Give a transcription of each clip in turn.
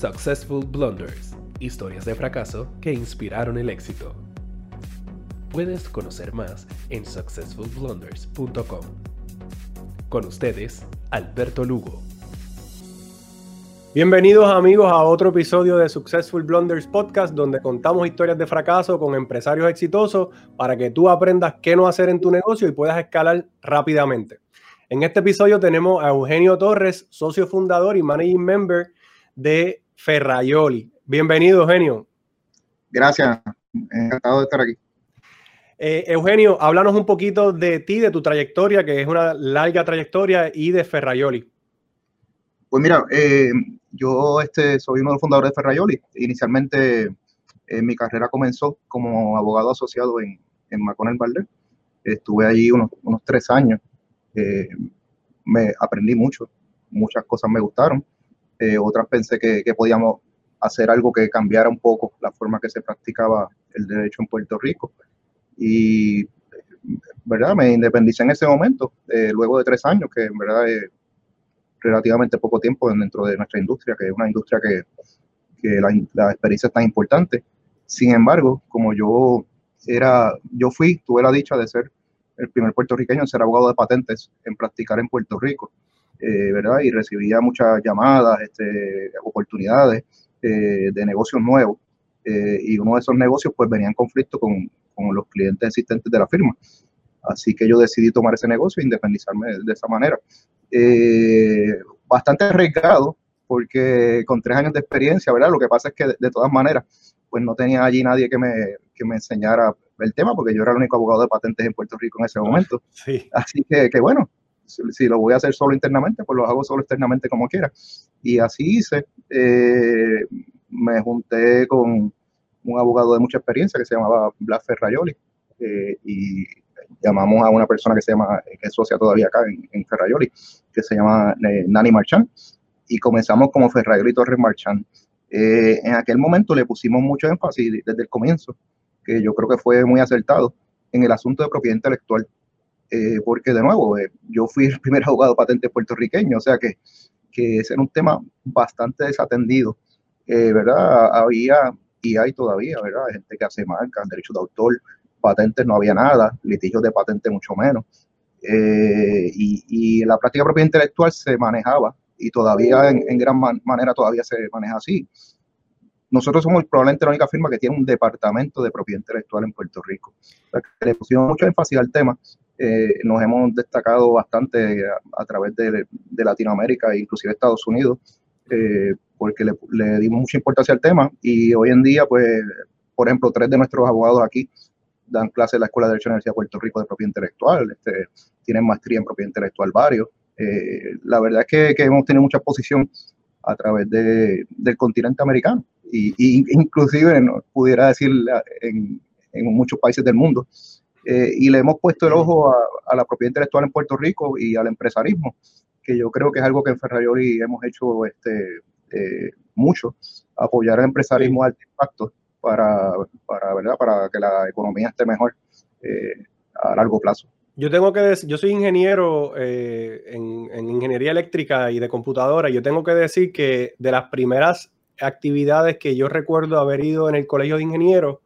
Successful Blunders, historias de fracaso que inspiraron el éxito. Puedes conocer más en successfulblunders.com. Con ustedes, Alberto Lugo. Bienvenidos amigos a otro episodio de Successful Blunders Podcast donde contamos historias de fracaso con empresarios exitosos para que tú aprendas qué no hacer en tu negocio y puedas escalar rápidamente. En este episodio tenemos a Eugenio Torres, socio fundador y managing member de Ferrayoli. Bienvenido Eugenio. Gracias, encantado de estar aquí. Eh, Eugenio, háblanos un poquito de ti, de tu trayectoria, que es una larga trayectoria, y de Ferrayoli. Pues mira, eh, yo este, soy uno de los fundadores de Ferrayoli. Inicialmente eh, mi carrera comenzó como abogado asociado en, en Maconel Valdez. Estuve allí unos, unos tres años. Eh, me aprendí mucho, muchas cosas me gustaron. Eh, otras pensé que, que, podíamos hacer algo que cambiara un poco la forma que se practicaba el derecho en Puerto Rico. Y, ¿verdad? Me independicé en ese momento, luego de tres años, que en verdad relativamente poco tiempo dentro de nuestra industria, que es una industria que, que la, la, experiencia es tan importante. Sin embargo, como yo era, yo fui, tuve la dicha de ser el primer puertorriqueño en ser abogado de patentes en practicar en Puerto Rico, eh, ¿verdad? Y recibía muchas llamadas, este, oportunidades eh, de negocios nuevos. Eh, y uno de esos negocios pues venía en conflicto con, con los clientes existentes de la firma. Así que yo decidí tomar ese negocio e independizarme de esa manera eh, bastante arriesgado, porque con tres años de experiencia, ¿verdad? Lo que pasa es que de, todas maneras, pues no tenía allí nadie que me, que me enseñara el tema, porque yo era el único abogado de patentes en Puerto Rico en ese momento. Sí. Así que, que bueno, si, lo voy a hacer solo internamente, pues lo hago solo externamente como quiera. Y así hice. Eh, me junté con un abogado de mucha experiencia que se llamaba Blas Ferrayoli. Eh, y llamamos a una persona que se llama, que es socia todavía acá en, en Ferrayoli, que se llama eh, Nani Marchand, y comenzamos como Ferrayoli Torres Marchand. Eh, en aquel momento le pusimos mucho énfasis desde el comienzo, que yo creo que fue muy acertado, en el asunto de propiedad intelectual. Eh, porque de nuevo, eh, yo fui el primer abogado patente puertorriqueño, o sea que, que ese era un tema bastante desatendido, eh, ¿verdad? Había y hay todavía, ¿verdad? Gente que hace marcas, derechos de autor, patentes no había nada, litigios de patente mucho menos. Y, y, la práctica propiedad intelectual se manejaba y todavía en, gran man manera todavía se maneja así. Nosotros somos probablemente la única firma que tiene un departamento de propiedad intelectual en Puerto Rico. Le pusimos mucho énfasis al tema. Eh, nos hemos destacado bastante a, través de, Latinoamérica e inclusive Estados Unidos, eh, porque le, le dimos mucha importancia al tema y hoy en día, pues, por ejemplo, tres de nuestros abogados aquí dan clases en la Escuela de Derecho de la Universidad de Puerto Rico de propiedad intelectual, este, tienen maestría en propiedad intelectual varios. Eh, la verdad es que, hemos tenido mucha exposición a través de, del continente americano y, y inclusive pudiera decir en, muchos países del mundo. Eh, y le hemos puesto el ojo a, a, la propiedad intelectual en Puerto Rico y al empresarismo, que yo creo que es algo que en Ferrayoli hemos hecho este, eh, mucho, apoyar al empresarismo alto impacto para, para, ¿verdad? para que la economía esté mejor eh, a largo plazo. Yo tengo que decir, yo soy ingeniero eh, en, en, ingeniería eléctrica y de computadora. Yo tengo que decir que de las primeras actividades que yo recuerdo haber ido en el colegio de ingenieros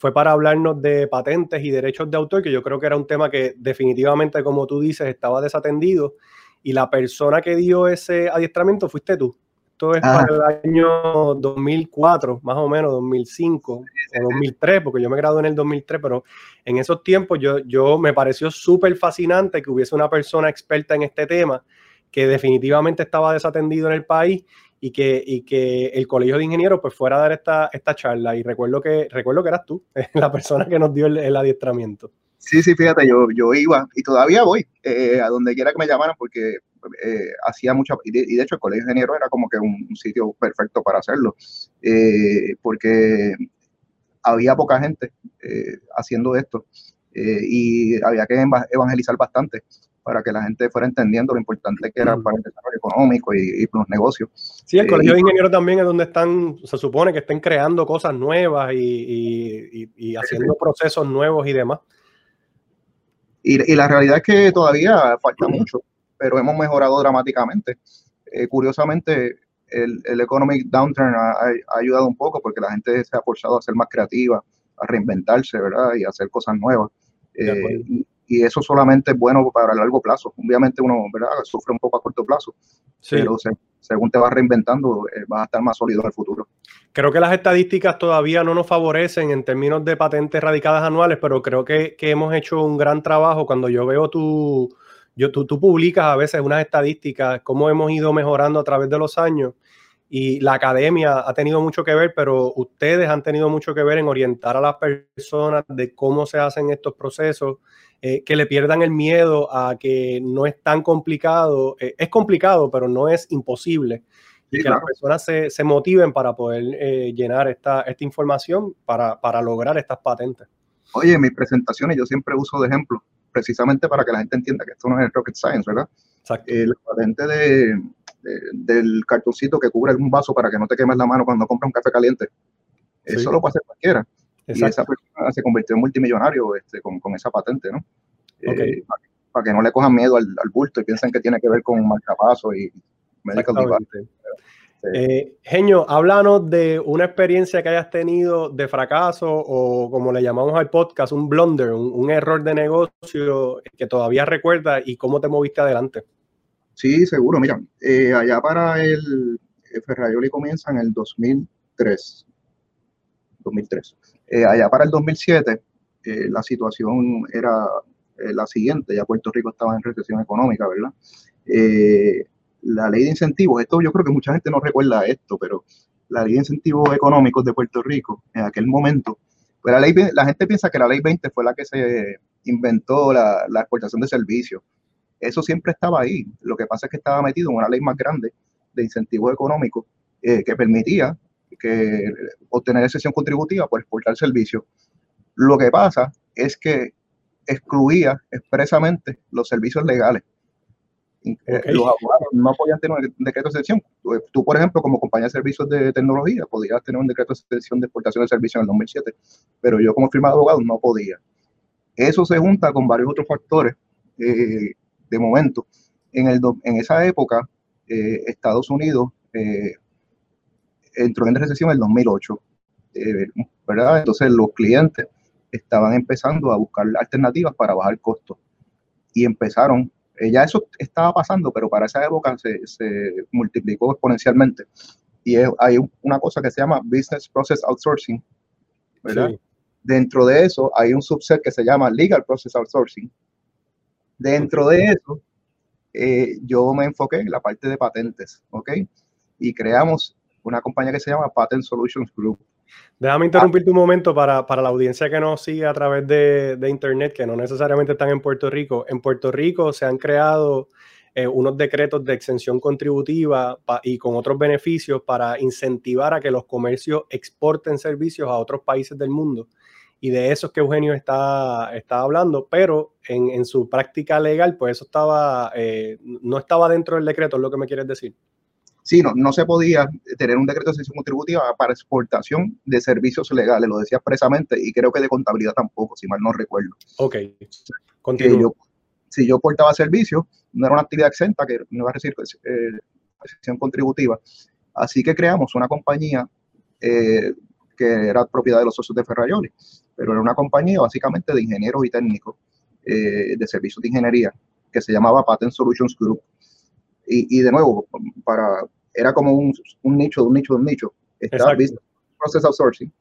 fue para hablarnos de patentes y derechos de autor, que yo creo que era un tema que definitivamente, como tú dices, estaba desatendido. Y la persona que dio ese adiestramiento fuiste tú. Esto es ah. para el año 2004, más o menos, 2005 o 2003, porque yo me gradué en el 2003, pero en esos tiempos yo, yo me pareció súper fascinante que hubiese una persona experta en este tema que definitivamente estaba desatendido en el país y que, y que el colegio de ingenieros pues fuera a dar esta, esta charla. Y recuerdo que, recuerdo que eras tú, la persona que nos dio el, adiestramiento. Sí, sí, fíjate, yo, yo iba y todavía voy eh, a donde quiera que me llamaran porque eh, hacía mucha, y de, hecho el colegio de ingenieros era como que un, sitio perfecto para hacerlo, eh, porque había poca gente haciendo esto y había que evangelizar bastante para que la gente fuera entendiendo lo importante que era para el desarrollo económico y, y los negocios. Sí, el colegio de ingenieros también es donde están, se supone que estén creando cosas nuevas y, y haciendo procesos nuevos y demás. Y, y, la realidad es que todavía falta mucho, pero hemos mejorado dramáticamente. Eh, curiosamente, el, el economic downturn ha, ayudado un poco porque la gente se ha forzado a ser más creativa, a reinventarse, ¿verdad? Y a hacer cosas nuevas. Eh, y, eso solamente es bueno para el largo plazo. Obviamente uno, ¿verdad? Sufre un poco a corto plazo, pero según te vas reinventando, eh, vas a estar más sólido en el futuro. Creo que las estadísticas todavía no nos favorecen en términos de patentes radicadas anuales, pero creo que, que hemos hecho un gran trabajo. Cuando yo veo tu, yo, tú, tú publicas a veces unas estadísticas, cómo hemos ido mejorando a través de los años y la academia ha tenido mucho que ver, pero ustedes han tenido mucho que ver en orientar a las personas de cómo se hacen estos procesos, eh, que le pierdan el miedo a que no es tan complicado, eh, es complicado, pero no es imposible. y que las personas se, se, motiven para poder eh, llenar esta, esta información para, para lograr estas patentes. Oye, en mis presentaciones yo siempre uso de ejemplo precisamente para que la gente entienda que esto no es rocket science, ¿verdad? Exacto. la patente de, del cartoncito que cubre un vaso para que no te quemes la mano cuando compras un café caliente. Eso lo puede hacer cualquiera. Y esa persona se convirtió en multimillonario este, con, con esa patente, ¿no? Eh, para, que no le cojan miedo al, al, bulto y piensen que tiene que ver con marcapaso y medical device. Eh, Genio, háblanos de una experiencia que hayas tenido de fracaso o como le llamamos al podcast, un blunder, un, error de negocio que todavía recuerdas y cómo te moviste adelante. Sí, seguro. Mira, eh, allá para el, Ferraioli comienza en el 2003. 2003. Eh, allá para el 2007 la situación era la siguiente, ya Puerto Rico estaba en recesión económica, ¿verdad? la ley de incentivos, esto yo creo que mucha gente no recuerda esto, pero la ley de incentivos económicos de Puerto Rico en aquel momento, pues la, ley, la gente piensa que la ley 20 fue la que se inventó la, exportación de servicios. Eso siempre estaba ahí. Lo que pasa es que estaba metido en una ley más grande de incentivos económicos eh, que permitía que obtener excepción contributiva por exportar servicios. Lo que pasa es que excluía expresamente los servicios legales. Eh, los abogados no podían tener un decreto de excepción. Tú, por ejemplo, como compañía de servicios de tecnología, podías tener un decreto de excepción de exportación de servicios en el 2007, pero yo como firma de abogados no podía. Eso se junta con varios otros factores eh, de momento. En, el, en esa época, eh, Estados Unidos entró en recesión en el 2008, ¿verdad? Entonces los clientes estaban empezando a buscar alternativas para bajar costos y empezaron eh, ya eso estaba pasando, pero para esa época se, multiplicó exponencialmente. Y hay una cosa que se llama Business Process Outsourcing, ¿verdad? Dentro de eso hay un subset que se llama Legal Process Outsourcing. Dentro de eso, eh, yo me enfoqué en la parte de patentes, ¿ok? Y creamos una compañía que se llama Patent Solutions Group. Déjame interrumpirte un momento para, la audiencia que nos sigue a través de, Internet, que no necesariamente están en Puerto Rico. En Puerto Rico se han creado eh, unos decretos de exención contributiva y con otros beneficios para incentivar a que los comercios exporten servicios a otros países del mundo. Y de eso es que Eugenio está, está hablando, pero en, su práctica legal, pues eso estaba, eh, no estaba dentro del decreto, es lo que me quieres decir. Sí, no, no se podía tener un decreto de exención contributiva para exportación de servicios legales, lo decía expresamente, y creo que de contabilidad tampoco, si mal no recuerdo. Ok, continúo. si yo portaba servicios, no era una actividad exenta que no iba a recibir eh, exención contributiva. Así que creamos una compañía eh, que era propiedad de los socios de Ferrayoli, pero era una compañía básicamente de ingenieros y técnicos eh, de servicios de ingeniería que se llamaba Patent Solutions Group. Y, y de nuevo, para era como un, un, nicho de un nicho de un nicho. Está Business Process Outsourcing,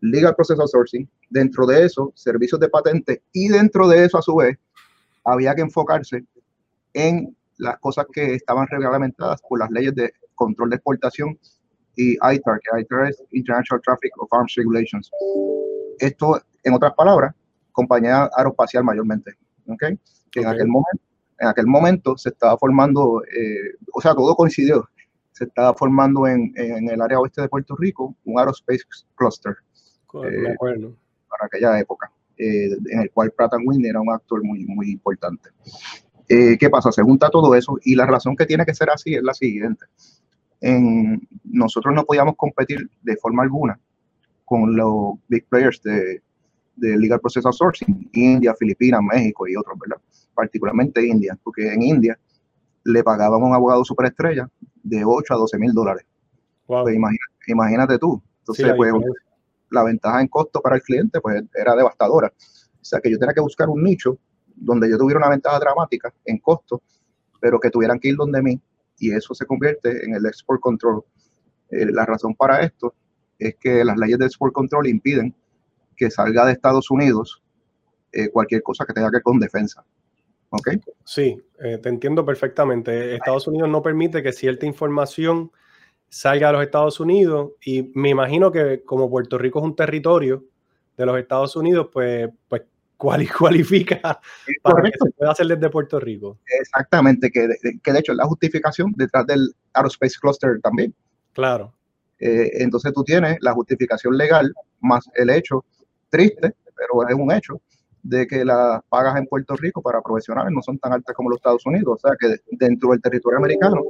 Legal Process Outsourcing, dentro de eso, servicios de patente, y dentro de eso, a su vez, había que enfocarse en las cosas que estaban reglamentadas por las leyes de control de exportación y ITAR, que ITAR es International Traffic of Arms Regulations. Esto, en otras palabras, compañía aeroespacial mayormente, ¿ok? Que en aquel momento en aquel momento se estaba formando, eh, o sea, todo coincidió se estaba formando en, en, el área oeste de Puerto Rico un aerospace cluster. Eh, para aquella época, eh, en el cual Pratt Whitney era un actor muy, muy importante. Eh, ¿Qué pasa? Se junta todo eso y la razón que tiene que ser así es la siguiente. En, nosotros no podíamos competir de forma alguna con los big players de, de Legal Process Outsourcing, India, Filipinas, México y otros, ¿verdad? Particularmente India, porque en India le pagaban a un abogado superestrella de 8 a 12 mil dólares Pues imagínate, tú. Entonces, pues, la ventaja en costo para el cliente pues era devastadora. O sea, que yo tenía que buscar un nicho donde yo tuviera una ventaja dramática en costo, pero que tuvieran que ir donde mí y eso se convierte en el export control. Eh, la razón para esto es que las leyes de export control impiden que salga de Estados Unidos eh, cualquier cosa que tenga que ver con defensa. ¿Ok? Sí, eh, te entiendo perfectamente. Estados Unidos no permite que cierta información salga a los Estados Unidos y me imagino que como Puerto Rico es un territorio de los Estados Unidos, pues, pues cualifica para que se pueda hacer desde Puerto Rico. Exactamente, que de, que de hecho es la justificación detrás del Aerospace Cluster también. Claro. Eh, entonces tú tienes la justificación legal más el hecho triste, pero es un hecho, de que las pagas en Puerto Rico para profesionales no son tan altas como los Estados Unidos. O sea que dentro del territorio americano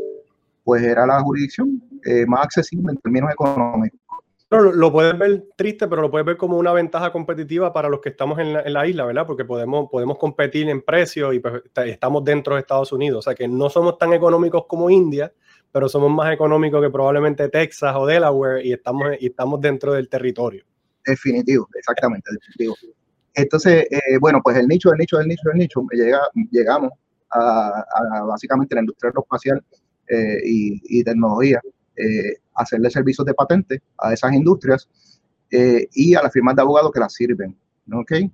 pues era la jurisdicción eh, más accesible en términos económicos. Lo puedes ver triste, pero lo puedes ver como una ventaja competitiva para los que estamos en la, isla, ¿verdad? Porque podemos, podemos competir en precios y pues, estamos dentro de Estados Unidos. O sea que no somos tan económicos como India, pero somos más económicos que probablemente Texas o Delaware y estamos, estamos dentro del territorio. Definitivo, exactamente, definitivo. Entonces, eh, bueno, pues el nicho, el nicho, el nicho, el nicho, llega, llegamos a, a básicamente la industria aeroespacial eh, y, tecnología, eh, hacerle servicios de patente a esas industrias eh, y a las firmas de abogados que las sirven. ¿okay?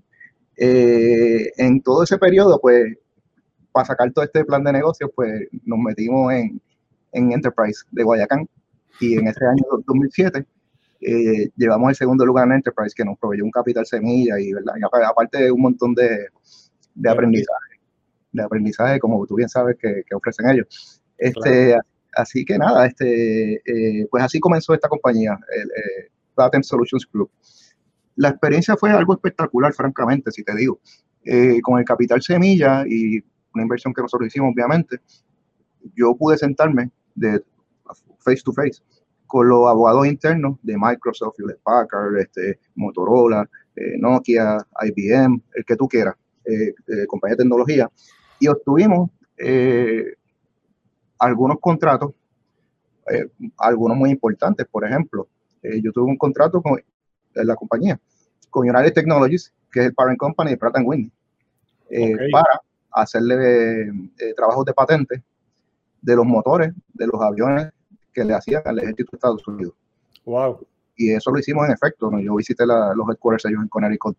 en todo ese periodo, pues, para sacar todo este plan de negocios, pues nos metimos en, en Enterprise de Guayacán y en ese año 2007 llevamos el segundo lugar en Enterprise que nos proveyó un capital semilla y, ¿verdad? aparte de un montón de, de aprendizaje, de aprendizaje como tú bien sabes que, que ofrecen ellos. Este, Así que nada, este, eh, pues así comenzó esta compañía, el eh, Patent Solutions Group. La experiencia fue algo espectacular, francamente, si te digo. Eh, con el capital semilla y una inversión que nosotros hicimos, obviamente, yo pude sentarme de face to face con los abogados internos de Microsoft, Hewlett Packard, este, Motorola, Nokia, IBM, el que tú quieras, compañía de tecnología, y obtuvimos algunos contratos, eh, algunos muy importantes, por ejemplo, eh, yo tuve un contrato con la compañía, con United Technologies, que es el parent company de Pratt Whitney, eh, para hacerle trabajos de patente de los motores de los aviones que le hacían al ejército de Estados Unidos. Wow. Y eso lo hicimos en efecto. ¿no? Yo visité los headquarters ellos en Connecticut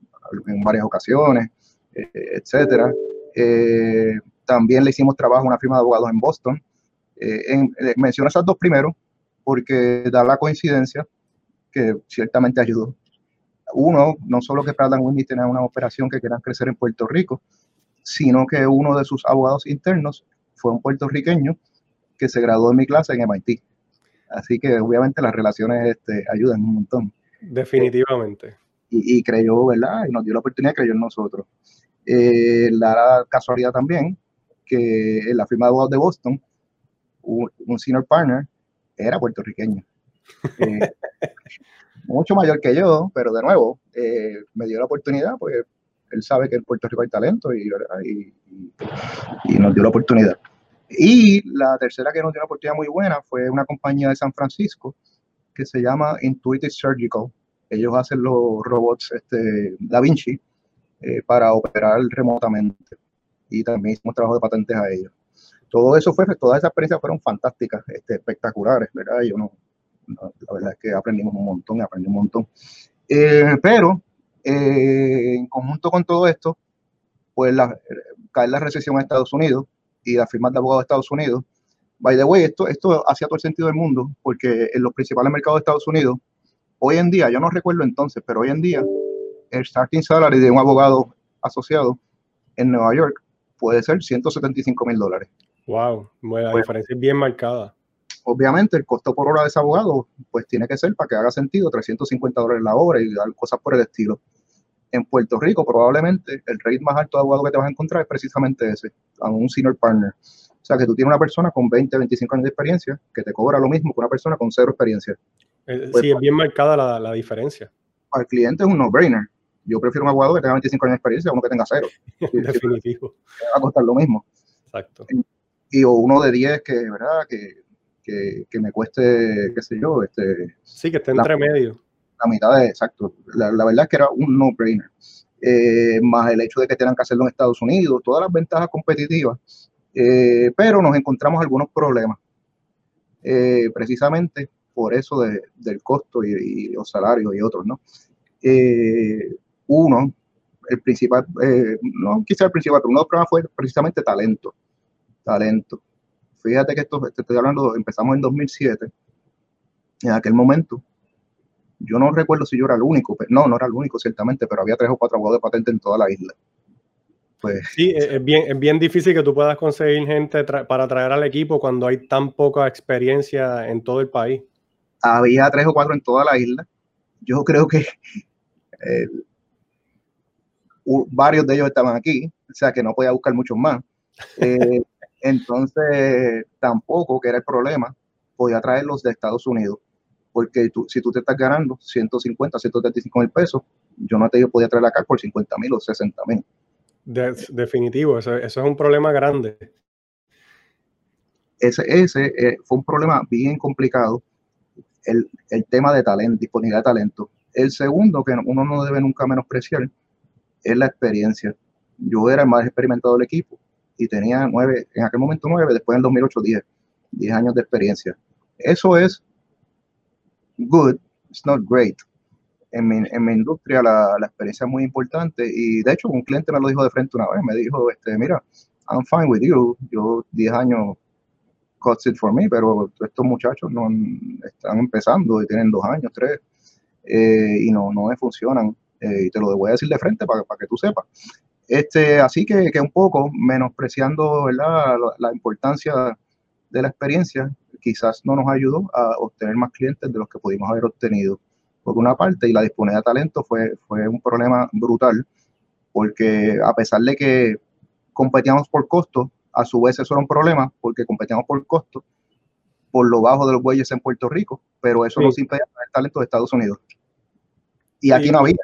en varias ocasiones, etcétera. también le hicimos trabajo a una firma de abogados en Boston, eh, eh, menciono esas dos primero porque da la coincidencia que ciertamente ayudó. Uno, no solo que Pratt Whitney tenía una operación que querían crecer en Puerto Rico, sino que uno de sus abogados internos fue un puertorriqueño que se graduó en mi clase en MIT. Así que obviamente las relaciones este, ayudan un montón. Definitivamente. y, creyó, ¿verdad? Y nos dio la oportunidad, creyó en nosotros. Eh, la casualidad también que en la firma de abogados de Boston un, senior partner era puertorriqueño. Eh, mucho mayor que yo, pero de nuevo, eh, me dio la oportunidad, pues él sabe que en Puerto Rico hay talento y, y, nos dio la oportunidad. Y la tercera que nos dio una oportunidad muy buena fue una compañía de San Francisco que se llama Intuitive Surgical. Ellos hacen los robots este, Da Vinci eh, para operar remotamente. Y también hicimos trabajo de patentes a ellos todo eso fue, todas esas experiencias fueron fantásticas, este, espectaculares, ¿verdad? Yo no, la verdad es que aprendimos un montón, aprendí un montón. Eh, pero eh, en conjunto con todo esto, pues la, cae la recesión en Estados Unidos y las firmas de abogados de Estados Unidos. By the way, esto, esto hacía todo el sentido del mundo, porque en los principales mercados de Estados Unidos, hoy en día, yo no recuerdo entonces, pero hoy en día, el starting salary de un abogado asociado en Nueva York puede ser 175 mil dólares. Wow, la pues diferencia es bien marcada. Obviamente, el costo por hora de ese abogado, pues tiene que ser para que haga sentido 350 dólares la hora y cosas por el estilo. En Puerto Rico, probablemente el rate más alto de abogado que te vas a encontrar es precisamente ese, a un senior partner. O sea, que tú tienes una persona con 20, 25 años de experiencia que te cobra lo mismo que una persona con cero experiencia. Eh, pues sí, es bien marcada la, la diferencia. Para el cliente es un no-brainer. Yo prefiero un abogado que tenga 25 años de experiencia a uno que tenga cero. Definitivo. va a costar lo mismo. Exacto y o uno de 10 que, ¿verdad? Que que, que, me cueste, qué sé yo, este... Sí, que esté entre medio. La mitad de, exacto. La, la verdad es que era un no-brainer. Eh, más el hecho de que tengan que hacerlo en Estados Unidos, todas las ventajas competitivas, eh, pero nos encontramos algunos problemas, eh, precisamente por eso de, del costo y, y, los salarios y otros, ¿no? uno, el principal, no quizá el principal, pero uno de los problemas fue precisamente talento, talento. Fíjate que esto, te estoy hablando, empezamos en 2007, en aquel momento yo no recuerdo si yo era el único, pero, no, no era el único, ciertamente, pero había tres o cuatro abogados de patente en toda la isla. Pues, sí, es bien, es bien difícil que tú puedas conseguir gente para traer al equipo cuando hay tan poca experiencia en todo el país. Había tres o cuatro en toda la isla. Yo creo que eh, varios de ellos estaban aquí, o sea que no podía buscar muchos más. Eh, entonces, tampoco, que era el problema, podía traerlos de Estados Unidos porque tú, si tú te estás ganando 150, 135 mil pesos, yo no te podía traer acá por 50 mil o 60 mil. definitivo, eso, es un problema grande. Ese, ese eh, fue un problema bien complicado, el, el, tema de talento, disponibilidad de talento. El segundo, que uno no debe nunca menospreciar, es la experiencia. Yo era el más experimentado del equipo y tenía nueve, en aquel momento nueve, después en 2008 diez, diez años de experiencia. Eso es good, it's not great. En mi, en mi industria la, la, experiencia es muy importante y de hecho un cliente me lo dijo de frente una vez, me dijo, este, mira, I'm fine with you, yo 10 años cuts it for me, pero estos muchachos no están empezando y tienen dos años, tres, eh, y no, no me funcionan. Eh, y te lo voy a decir de frente para, para que tú sepas. Este, así que, que un poco menospreciando ¿verdad? La, la, importancia de la experiencia, quizás no nos ayudó a obtener más clientes de los que pudimos haber obtenido. Por una parte, y la disponibilidad de talento fue, fue un problema brutal, porque a pesar de que competíamos por costo, a su vez eso era un problema, porque competíamos por costo, por lo bajo de los bueyes en Puerto Rico, pero eso sí. nos impedía tener talento de Estados Unidos. Y aquí no había.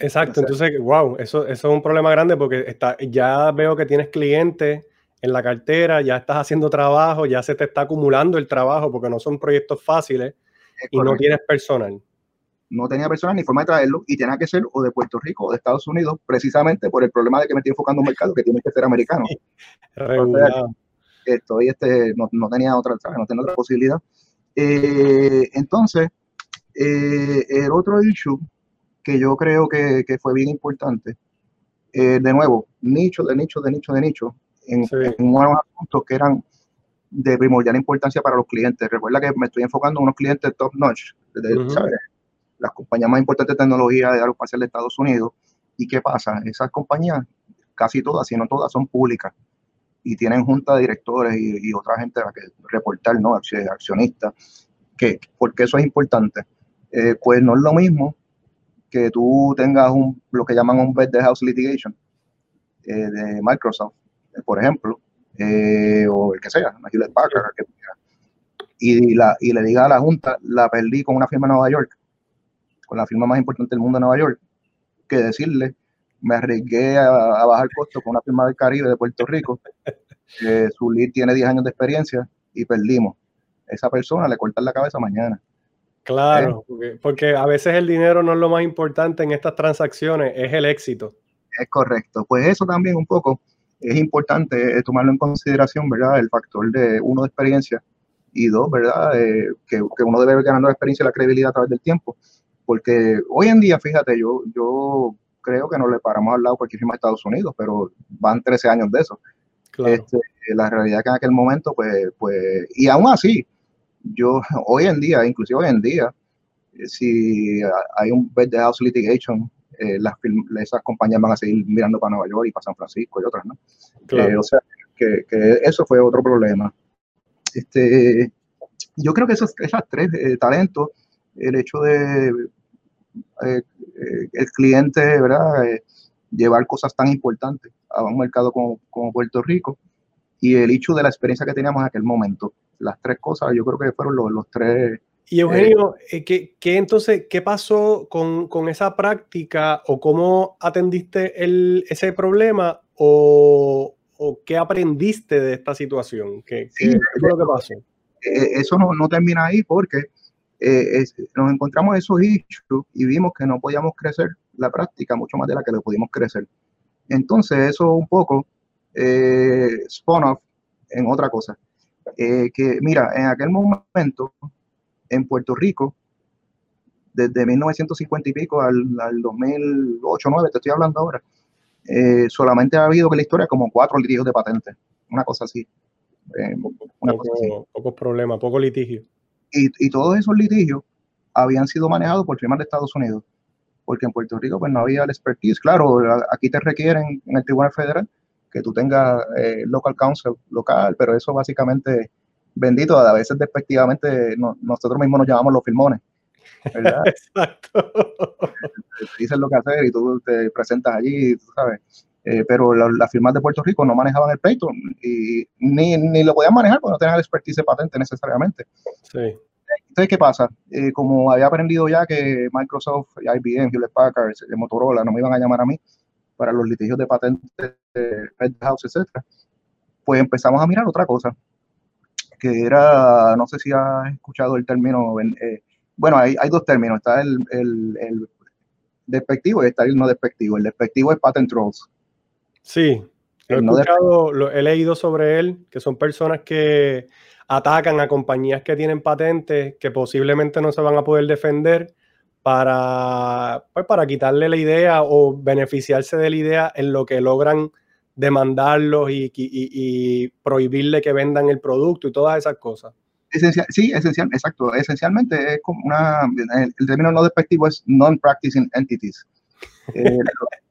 Exacto, entonces, wow, eso, eso es un problema grande porque está, ya veo que tienes clientes en la cartera, ya estás haciendo trabajo, ya se te está acumulando el trabajo porque no son proyectos fáciles y no tienes personal. No tenía personal ni forma de traerlo y tenía que ser o de Puerto Rico o de Estados Unidos, precisamente por el problema de que me estoy enfocando en un mercado que tiene que ser americano. Entonces, estoy, este, no, no, tenía otra, no tenía otra posibilidad. Eh, entonces, eh, el otro issue que yo creo que, que fue bien importante, eh, de nuevo, nicho de nicho de nicho de nicho, en, sí. en unos asuntos que eran de primordial importancia para los clientes. Recuerda que me estoy enfocando en unos clientes top notch, de, uh -huh. ¿sabes? las compañías más importantes de tecnología de aeroespacial de Estados Unidos. ¿Y qué pasa? Esas compañías, casi todas, si no todas, son públicas y tienen junta de directores y, y otra gente a la que reportar, ¿no? Accionistas. que porque eso es importante? Eh, pues no es lo mismo que tú tengas un, lo que llaman un bed de house litigation eh, de Microsoft, por ejemplo, eh, o el que sea, Hewlett Packard, que y, la, y le diga a la Junta, la perdí con una firma en Nueva York, con la firma más importante del mundo de Nueva York, que decirle, me arriesgué a, a bajar costo con una firma del Caribe de Puerto Rico, que su lead tiene 10 años de experiencia y perdimos. Esa persona le cortan la cabeza mañana. Claro, ¿Eh? porque, porque a veces el dinero no es lo más importante en estas transacciones, es el éxito. Es correcto. Pues eso también un poco es importante eh, tomarlo en consideración, ¿verdad? El factor de uno de experiencia y dos, ¿verdad? Eh, que, que, uno debe ir ganando la experiencia y la credibilidad a través del tiempo. Porque hoy en día, fíjate, yo, yo creo que no le paramos al lado cualquier firma de Estados Unidos, pero van 13 años de eso. Claro. Este, la realidad que en aquel momento, pues, pues, y aún así, yo hoy en día, inclusive hoy en día, eh, si hay un bed de house litigation eh, las, esas compañías van a seguir mirando para Nueva York y para San Francisco y otras, ¿no? Claro. Eh, o sea, que, que, eso fue otro problema. Este, yo creo que esos, esas tres eh, talentos, el hecho de el cliente, ¿verdad? llevar cosas tan importantes a un mercado como, como Puerto Rico y el hecho de la experiencia que teníamos en aquel momento. Las tres cosas, yo creo que fueron los, los tres y Eugenio, eh, ¿qué, ¿qué, entonces, qué pasó con, con, esa práctica o cómo atendiste el, ese problema o, o, qué aprendiste de esta situación? ¿Qué, sí, qué fue lo que pasó? eso no, no, termina ahí porque nos encontramos esos issues y vimos que no podíamos crecer la práctica mucho más de la que le pudimos crecer. Entonces, eso un poco spawn off en otra cosa. Que mira, en aquel momento en Puerto Rico, desde 1950 y pico al, al 2008, 9, te estoy hablando ahora, eh, solamente ha habido que la historia como cuatro litigios de patentes, una cosa así. Eh, pocos problemas, poco litigio. Y, y, todos esos litigios habían sido manejados por firmas de Estados Unidos, porque en Puerto Rico pues no había el expertise. Claro, aquí te requieren en el Tribunal Federal que tú tengas eh, local counsel local, pero eso básicamente, bendito, a veces despectivamente nosotros mismos nos llamamos los filmones. ¿verdad? Exacto. Dicen lo que hacer y tú te presentas allí, tú sabes. Eh, pero las firmas de Puerto Rico no manejaban el peito y ni, ni lo podían manejar porque no tenían el expertise patente necesariamente. Sí. Entonces, ¿qué pasa? Eh, como había aprendido ya que Microsoft, IBM, Hewlett Packard, Motorola no me iban a llamar a mí para los litigios de patentes, Red House, etcétera, pues empezamos a mirar otra cosa, que era, no sé si has escuchado el término eh, bueno, hay, hay dos términos, está el, el, despectivo y está el no despectivo. El despectivo es patent trolls. Sí, he, escuchado, he leído sobre él, que son personas que atacan a compañías que tienen patentes que posiblemente no se van a poder defender para, pues, para quitarle la idea o beneficiarse de la idea en lo que logran demandarlos y, y prohibirle que vendan el producto y todas esas cosas sí, esencial, exacto. Esencialmente es como una, el, término no despectivo es non-practicing entities. Eh,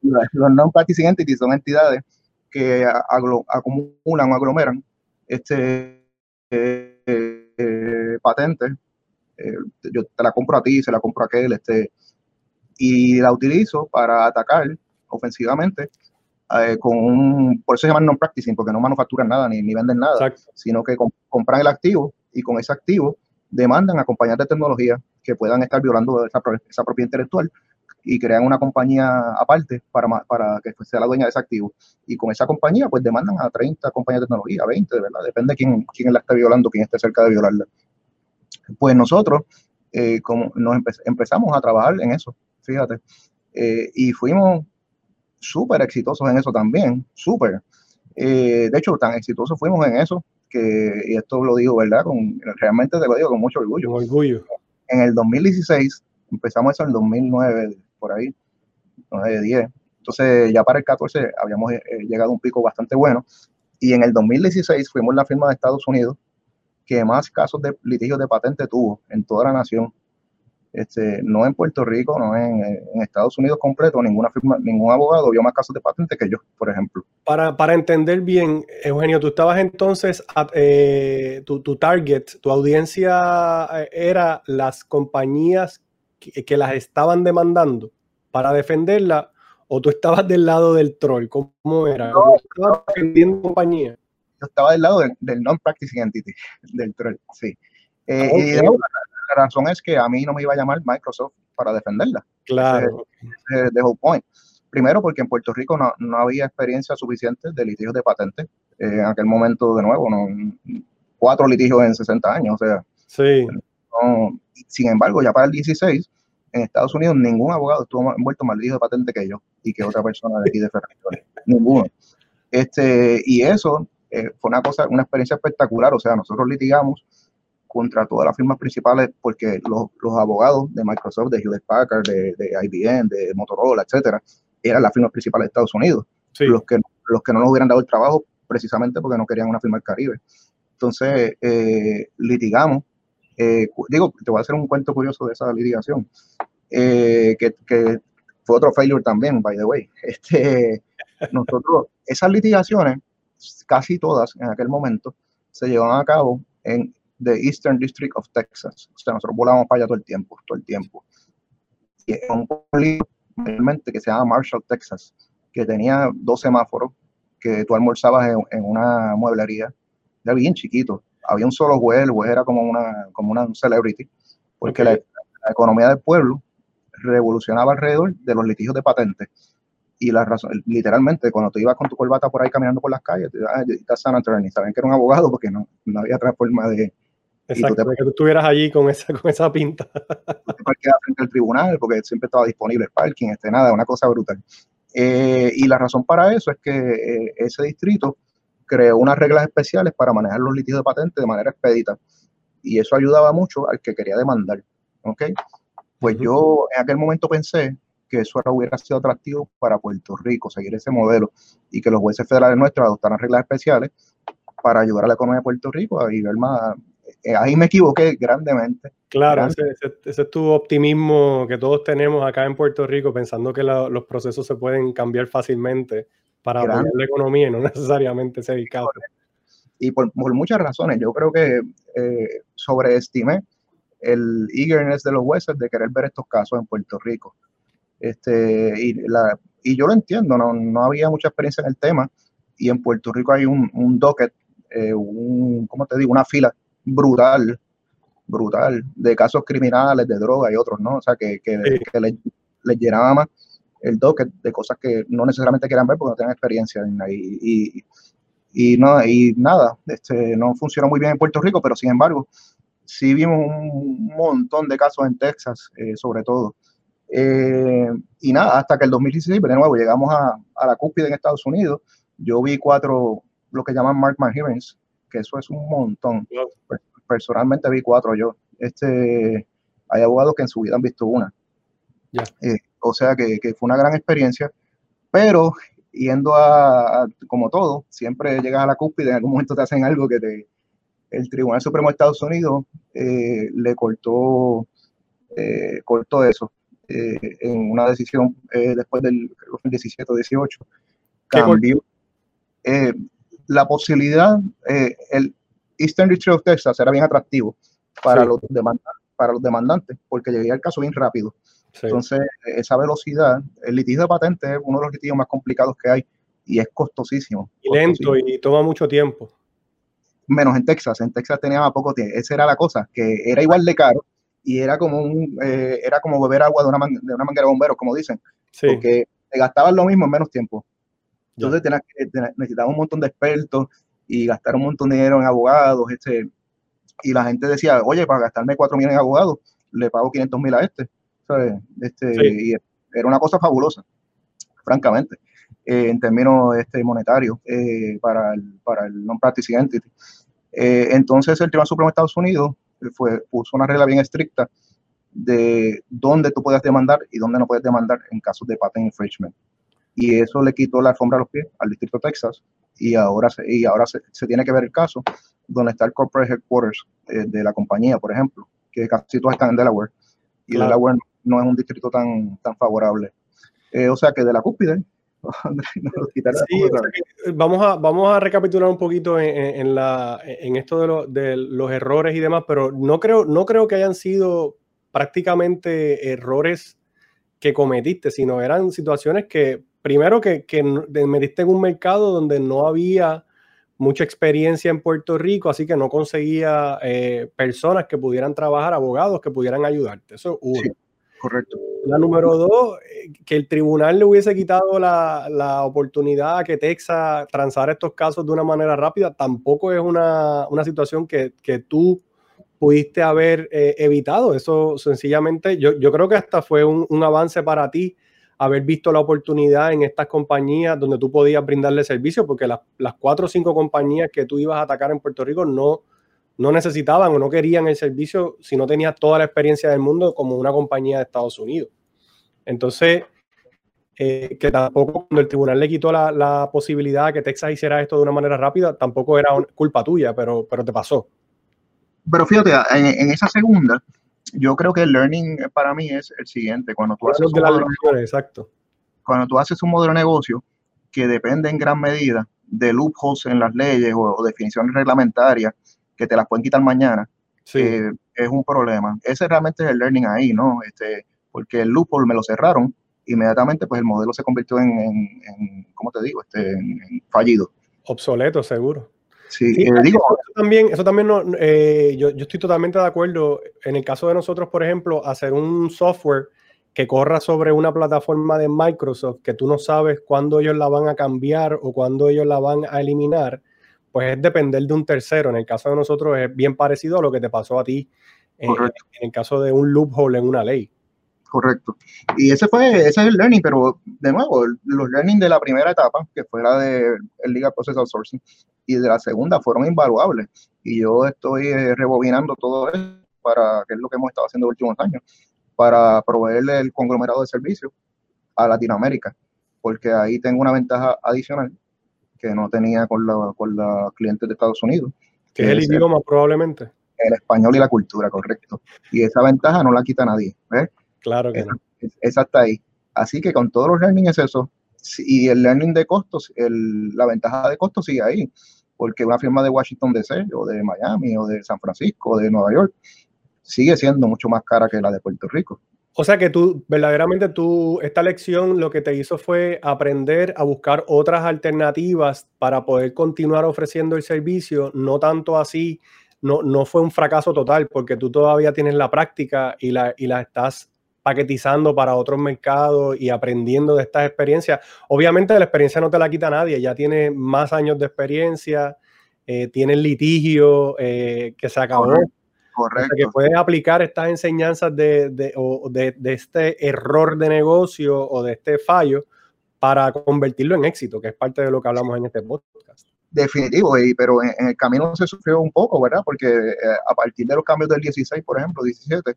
los, non-practicing entities son entidades que acumulan o aglomeran este eh, eh, patentes. Yo te la compro a ti, se la compro a aquel, este, y la utilizo para atacar ofensivamente con un, por eso se llaman non-practicing, porque no manufacturan nada ni, ni venden nada, sino que compran el activo y con ese activo demandan a compañías de tecnología que puedan estar violando esa, esa propiedad intelectual y crean una compañía aparte para, para que sea la dueña de ese activo. Y con esa compañía, pues demandan a 30 compañías de tecnología, 20, de verdad, depende de quién, quién la esté violando, quién esté cerca de violarla. Pues nosotros eh, como nos empezamos a trabajar en eso, fíjate, eh, y fuimos súper exitosos en eso también, súper. Eh, de hecho, tan exitosos fuimos en eso que, y esto lo digo, ¿verdad? Con, realmente te lo digo con mucho orgullo. orgullo. En el 2016, empezamos eso en el 2009, por ahí, 9, 10. Entonces, ya para el 14 habíamos eh, llegado a un pico bastante bueno. Y en el 2016 fuimos la firma de Estados Unidos que más casos de litigios de patente tuvo en toda la nación. Este, no en Puerto Rico, no en, Estados Unidos completo, ninguna firma, ningún abogado vio más casos de patente que yo, por ejemplo. Para, para entender bien, Eugenio, tú estabas entonces, eh, tu, target, tu audiencia eh, era las compañías que, las estaban demandando para defenderla, o tú estabas del lado del troll, ¿cómo era? No, defendiendo compañía? Yo estaba del lado del, non-practicing entity, del troll, sí. Eh, ah, la razón es que a mí no me iba a llamar Microsoft para defenderla. Claro. de whole point. Primero, porque en Puerto Rico no, no había experiencia suficiente de litigios de patentes. Eh, en aquel momento, de nuevo, no, cuatro litigios en 60 años. O sea, sí. sin embargo, ya para el 16, en Estados Unidos, ningún abogado estuvo envuelto en más litigios de patente que yo y que otra persona de aquí de Ferrari. Ninguno. Este, y eso eh, fue una cosa, una experiencia espectacular. O sea, nosotros litigamos contra todas las firmas principales porque los, los abogados de Microsoft, de Hewlett Packard, de, de, IBM, de Motorola, etcétera, eran las firmas principales de Estados Unidos. Los, que, los que no nos hubieran dado el trabajo precisamente porque no querían una firma del Caribe. Entonces, eh, litigamos. Eh, digo, te voy a hacer un cuento curioso de esa litigación, eh, que, que, fue otro failure también, by the way. Este, nosotros, esas litigaciones, casi todas en aquel momento, se llevaban a cabo en the Eastern District of Texas. O sea, nosotros volamos para allá todo el tiempo, todo el tiempo. Y es un pueblo realmente que se llama Marshall, Texas, que tenía dos semáforos que tú almorzabas en, una mueblería, era bien chiquito. Había un solo juez, el juez era como una, como una celebrity, porque la, economía del pueblo revolucionaba alrededor de los litigios de patentes. Y la razón, literalmente, cuando tú ibas con tu corbata por ahí caminando por las calles, te ah, San Attorney, saben que era un abogado porque no, no había otra forma de, Exacto, que tú estuvieras allí con esa, con esa pinta. Tú frente al tribunal porque siempre estaba disponible el parking, este, nada, una cosa brutal. Eh, y la razón para eso es que eh, ese distrito creó unas reglas especiales para manejar los litigios de patente de manera expedita. Y eso ayudaba mucho al que quería demandar. ¿ok? Pues yo en aquel momento pensé que eso hubiera sido atractivo para Puerto Rico, seguir ese modelo y que los jueces federales nuestros adoptaran reglas especiales para ayudar a la economía de Puerto Rico a vivir más. Eh, ahí me equivoqué grandemente. Claro, ese, es tu optimismo que todos tenemos acá en Puerto Rico, pensando que los procesos se pueden cambiar fácilmente para apoyar la economía y no necesariamente ese caso. Y por, muchas razones, yo creo que eh, sobreestimé el eagerness de los jueces de querer ver estos casos en Puerto Rico. Este, y, la, y yo lo entiendo, no, no había mucha experiencia en el tema y en Puerto Rico hay un, un docket, eh, un, ¿cómo te digo? Una fila brutal, brutal, de casos criminales, de droga y otros, ¿no? O sea, que, que, les, llenaba más el docket de cosas que no necesariamente quieran ver porque no tienen experiencia. Y, y, y, no, y nada, este, no funcionó muy bien en Puerto Rico, pero sin embargo, sí vimos un montón de casos en Texas, eh, sobre todo. Eh, y nada, hasta que el 2016, de nuevo, llegamos a, a, la cúspide en Estados Unidos. Yo vi cuatro, lo que llaman Mark hearings, que eso es un montón. Personalmente vi cuatro yo. Este, hay abogados que en su vida han visto una. Eh, o sea que, que, fue una gran experiencia, pero yendo a, como todo, siempre llegas a la cúspide, en algún momento te hacen algo que te... El Tribunal Supremo de Estados Unidos eh, le cortó, eh, cortó eso en una decisión después del 2017 o 18. Cambió la posibilidad, el, Eastern District of Texas era bien atractivo para, los, para los demandantes, porque llegaría el caso bien rápido. Entonces, esa velocidad, el litigio de patente es uno de los litigios más complicados que hay y es costosísimo. Y lento y toma mucho tiempo. Menos en Texas, en Texas tenía poco tiempo. Esa era la cosa, que era igual de caro y era como un, eh, era como beber agua de una, de una manguera de bomberos, como dicen, porque te gastaban lo mismo en menos tiempo. Entonces necesitaba un montón de expertos y gastar un montón de dinero en abogados, este, y la gente decía, oye, para gastarme 4 mil en abogados, le pago 500 mil a este, Este, y era una cosa fabulosa, francamente, eh, en términos este, monetarios eh, para el, para el non-practicing entity. Entonces el Tribunal Supremo de Estados Unidos fue, puso una regla bien estricta de dónde tú puedes demandar y dónde no puedes demandar en casos de patent infringement. Y eso le quitó la alfombra a los pies al Distrito de Texas y ahora, se, y ahora se, tiene que ver el caso donde está el corporate headquarters eh, de la compañía, por ejemplo, que casi todos están en Delaware. Y Delaware no es un distrito tan, tan favorable. Eh, o sea que de la cúspide, vamos, a, vamos a recapitular un poquito en, la, en esto de, lo, de, los errores y demás, pero no creo, no creo que hayan sido prácticamente errores que cometiste, sino eran situaciones que primero que, que metiste en un mercado donde no había mucha experiencia en Puerto Rico, así que no conseguía eh, personas que pudieran trabajar, abogados que pudieran ayudarte. Eso es uno. Correcto. La número dos, que el tribunal le hubiese quitado la, la, oportunidad a que Texas transara estos casos de una manera rápida, tampoco es una, una situación que, que, tú pudiste haber eh, evitado. Eso sencillamente, yo, yo, creo que hasta fue un, un avance para ti haber visto la oportunidad en estas compañías donde tú podías brindarle servicio, porque las, cuatro o cinco compañías que tú ibas a atacar en Puerto Rico no, no necesitaban o no querían el servicio si no tenías toda la experiencia del mundo como una compañía de Estados Unidos. Entonces, eh, que tampoco cuando el tribunal le quitó la, la, posibilidad que Texas hiciera esto de una manera rápida, tampoco era culpa tuya, pero, pero te pasó. Pero fíjate, en esa segunda, yo creo que el learning para mí es el siguiente. Cuando tú, haces un modelo, exacto. cuando tú haces un modelo de negocio que depende en gran medida de loopholes en las leyes o, definiciones reglamentarias que te las pueden quitar mañana, eh, es un problema. Ese realmente es el learning ahí, ¿no? Este, porque el loophole me lo cerraron, inmediatamente pues el modelo se convirtió en, en, ¿cómo te digo? Este, en fallido. Obsoleto, seguro. Sí, eh, digo, eso también, eso también no, eh, yo, yo, estoy totalmente de acuerdo. En el caso de nosotros, por ejemplo, hacer un software que corra sobre una plataforma de Microsoft que tú no sabes cuándo ellos la van a cambiar o cuándo ellos la van a eliminar, pues es depender de un tercero. En el caso de nosotros es bien parecido a lo que te pasó a ti en, en el caso de un loophole en una ley. Correcto. Y ese fue, ese es el learning, pero de nuevo, los learning de la primera etapa, que fue la de el Legal Process Outsourcing, y de la segunda fueron invaluables. Y yo estoy eh, rebobinando todo eso para, que es lo que hemos estado haciendo los últimos años, para proveerle el conglomerado de servicios a Latinoamérica, porque ahí tengo una ventaja adicional que no tenía con los con la clientes de Estados Unidos. Que es el idioma probablemente. El español y la cultura, correcto. Y esa ventaja no la quita nadie. ¿ves? Claro que no. Esa está ahí. Así que con todos los learning es eso. Y el learning de costos, el, la ventaja de costos sigue ahí. Porque una firma de Washington DC o de Miami o de San Francisco o de Nueva York sigue siendo mucho más cara que la de Puerto Rico. O sea que tú, verdaderamente tú, esta lección lo que te hizo fue aprender a buscar otras alternativas para poder continuar ofreciendo el servicio, no tanto así, no, no fue un fracaso total, porque tú todavía tienes la práctica y la, y la estás paquetizando para otros mercados y aprendiendo de estas experiencias. Obviamente la experiencia no te la quita nadie, ya tienes más años de experiencia, eh, tienes litigio eh, que se acabó. Correcto. que puedes aplicar estas enseñanzas de, de, de, de, este error de negocio o de este fallo para convertirlo en éxito, que es parte de lo que hablamos en este podcast. Definitivo, y, pero en, en el camino se sufrió un poco, ¿verdad? Porque eh, a partir de los cambios del 16, por ejemplo, 17,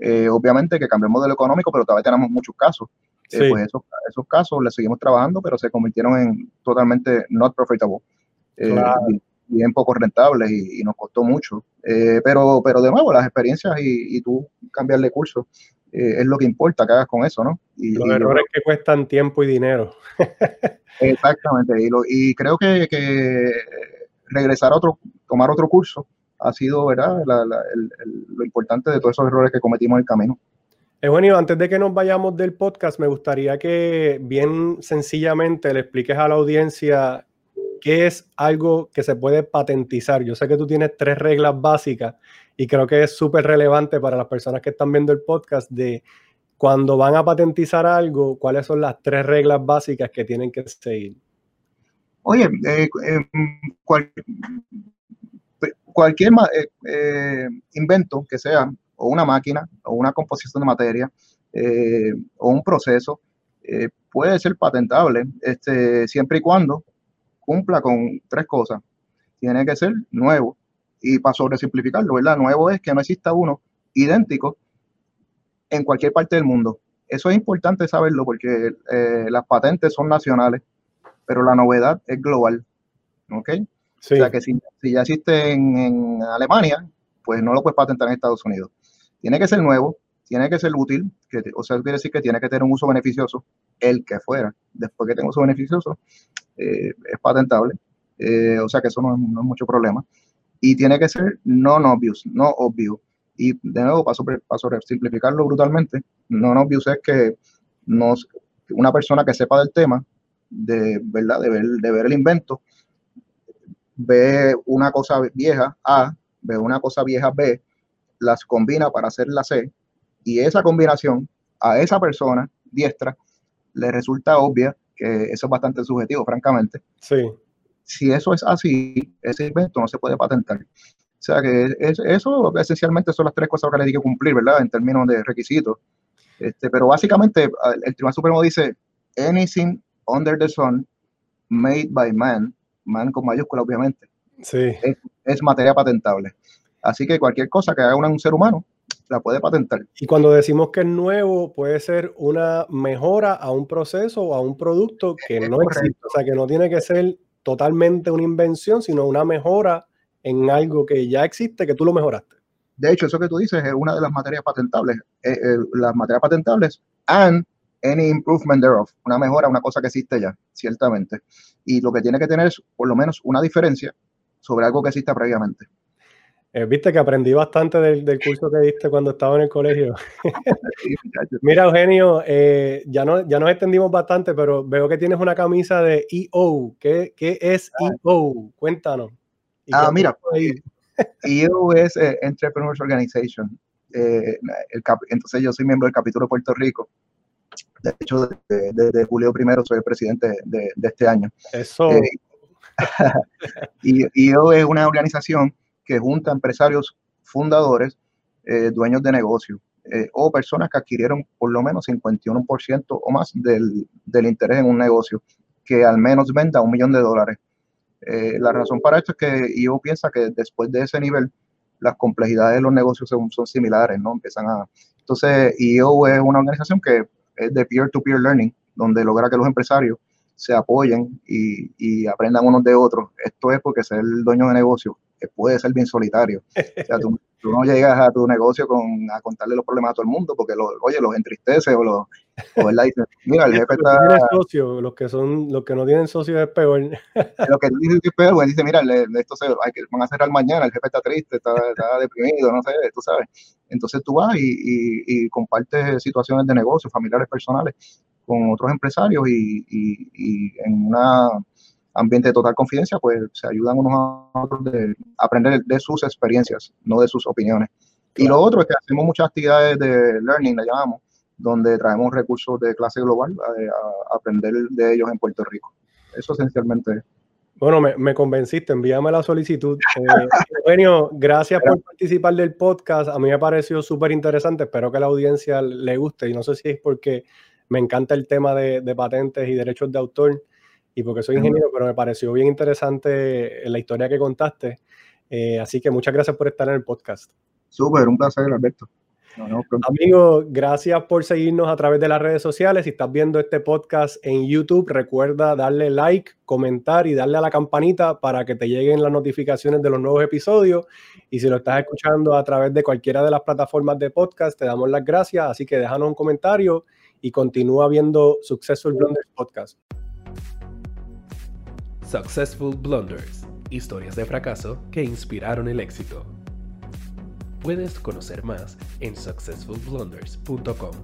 eh, obviamente que cambió el modelo económico, pero todavía tenemos muchos casos. Eh, sí. pues esos, esos, casos les seguimos trabajando, pero se convirtieron en totalmente not profitable. Eh, claro. Bien poco rentables y, y, nos costó mucho. pero, pero de nuevo, las experiencias y, y tú cambiarle curso es lo que importa que hagas con eso, ¿no? Y, Los errores que cuestan tiempo y dinero. exactamente. Y, lo, y creo que, que regresar a otro, tomar otro curso, ha sido ¿verdad? La, la, el, el, lo importante de todos esos errores que cometimos en el camino. Eugenio, antes de que nos vayamos del podcast, me gustaría que bien sencillamente le expliques a la audiencia qué es algo que se puede patentizar. Yo sé que tú tienes tres reglas básicas y creo que es súper relevante para las personas que están viendo el podcast de cuando van a patentizar algo, cuáles son las tres reglas básicas que tienen que seguir. Oye, eh, eh, cual, cualquier eh, invento que sea, o una máquina, o una composición de materia, o un proceso, puede ser patentable este, siempre y cuando cumpla con tres cosas. Tiene que ser nuevo. Y para sobresimplificarlo, ¿verdad? Nuevo es que no exista uno idéntico en cualquier parte del mundo. Eso es importante saberlo porque eh, las patentes son nacionales, pero la novedad es global. ¿Ok? Sí. O sea que si, si ya existe en, en, Alemania, pues no lo puedes patentar en Estados Unidos. Tiene que ser nuevo, tiene que ser útil, que, o sea, quiere decir que tiene que tener un uso beneficioso, el que fuera. Después que tenga uso beneficioso, eh, es patentable. Eh, o sea que eso no es, mucho problema. Y tiene que ser non-obvious, no obvio. Y de nuevo, para, sobre, simplificarlo brutalmente, non-obvious es que nos, una persona que sepa del tema, de, ¿verdad? ver, de ver el invento, ve una cosa vieja A, ve una cosa vieja B, las combina para hacer la C, y esa combinación a esa persona diestra le resulta obvia, que eso es bastante subjetivo, francamente. Sí. Si eso es así, ese invento no se puede patentar. O sea que es, eso esencialmente son las tres cosas que le hay que cumplir, ¿verdad? En términos de requisitos. Este, pero básicamente el Tribunal Supremo dice, anything under the sun made by man man con mayúscula, obviamente, sí. es, es, materia patentable. Así que cualquier cosa que haga un ser humano la puede patentar. Y cuando decimos que es nuevo, puede ser una mejora a un proceso o a un producto que es no correcto. existe. O sea, que no tiene que ser totalmente una invención, sino una mejora en algo que ya existe, que tú lo mejoraste. De hecho, eso que tú dices es una de las materias patentables. Eh, eh, las materias patentables and any improvement thereof, una mejora, una cosa que existe ya, ciertamente. Y lo que tiene que tener es por lo menos una diferencia sobre algo que exista previamente. Eh, Viste que aprendí bastante del, del, curso que diste cuando estaba en el colegio. Mira, Eugenio, eh, ya, no, ya nos extendimos bastante, pero veo que tienes una camisa de EO. ¿Qué, qué es ah. EO? Cuéntanos. Ah, mira, EO es eh, Entrepreneurs Organization. Eh, el entonces yo soy miembro del capítulo de Puerto Rico de hecho, desde, desde julio primero soy el presidente de, de, este año. Eso. Y IO es una organización que junta empresarios fundadores, eh, dueños de negocio eh, o personas que adquirieron por lo menos 51% o más del, del, interés en un negocio que al menos venda un millón de dólares. Eh, la razón para esto es que IO piensa que después de ese nivel las complejidades de los negocios son, son similares, ¿no? Empiezan a... Entonces, IO es una organización que es de peer-to-peer learning, donde logra que los empresarios se apoyen y, y, aprendan unos de otros. Esto es porque ser el dueño de negocio puede ser bien solitario. O sea, tú, no llegas a tu negocio con, a contarle los problemas a todo el mundo porque, lo, oye, los entristece o, los, o ¿verdad? mira, el jefe está... Socio, los que son, los que no tienen socio es peor. Lo que dice que es peor, dice, mira, esto se, hay que, van a cerrar mañana, el jefe está triste, está, está deprimido, no sé, tú sabes. Entonces tú vas y, y, y compartes situaciones de negocio, familiares, personales, con otros empresarios y, y en una ambiente de total confidencia, pues se ayudan unos a otros de aprender de sus experiencias, no de sus opiniones. Y lo otro es que hacemos muchas actividades de learning, le llamamos, donde traemos recursos de clase global a, aprender de ellos en Puerto Rico. Eso esencialmente Bueno, me, me, convenciste, envíame la solicitud. Eh, Eugenio, gracias por participar del podcast. A mí me pareció súper interesante, espero que a la audiencia le guste y no sé si es porque me encanta el tema de, de patentes y derechos de autor y porque soy ingeniero, pero me pareció bien interesante la historia que contaste. Eh, así que muchas gracias por estar en el podcast. Súper, un placer, Alberto. Amigo, gracias por seguirnos a través de las redes sociales. Si estás viendo este podcast en YouTube, recuerda darle like, comentar y darle a la campanita para que te lleguen las notificaciones de los nuevos episodios. Y si lo estás escuchando a través de cualquiera de las plataformas de podcast, te damos las gracias. Así que déjanos un comentario y continúa viendo Successful Blunders Podcast. Successful Blunders, historias de fracaso que inspiraron el éxito. Puedes conocer más en successfulblunders.com.